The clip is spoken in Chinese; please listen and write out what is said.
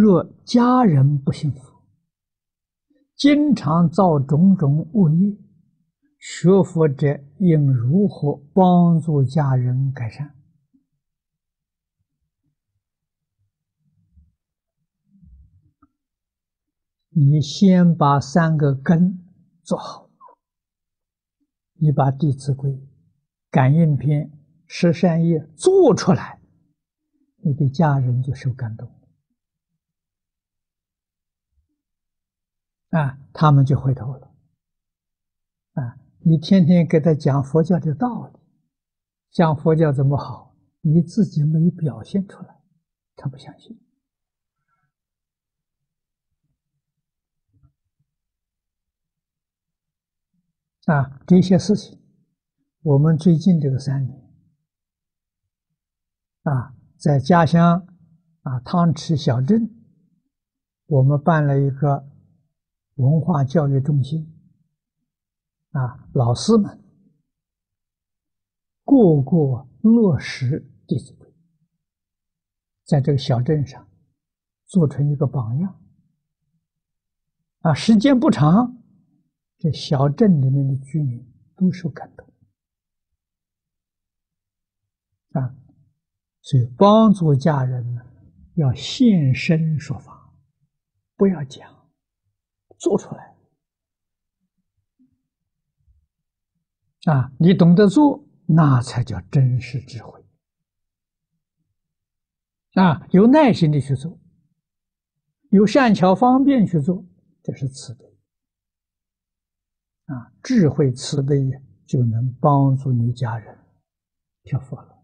若家人不幸福，经常造种种恶业，学佛者应如何帮助家人改善？你先把三个根做好，你把《弟子规》、《感应篇》、十善业做出来，你的家人就受感动，啊，他们就回头了，啊，你天天给他讲佛教的道理，讲佛教怎么好，你自己没有表现出来，他不相信。啊，这些事情，我们最近这个三年，啊，在家乡啊汤池小镇，我们办了一个文化教育中心，啊，老师们个个落实《弟子规》，在这个小镇上做成一个榜样，啊，时间不长。这小镇里面的居民都受感动。啊，所以帮助家人呢，要现身说法，不要讲，做出来啊！你懂得做，那才叫真实智慧啊！有耐心的去做，有善巧方便去做，这是慈悲。啊，智慧慈悲就能帮助你家人就佛了。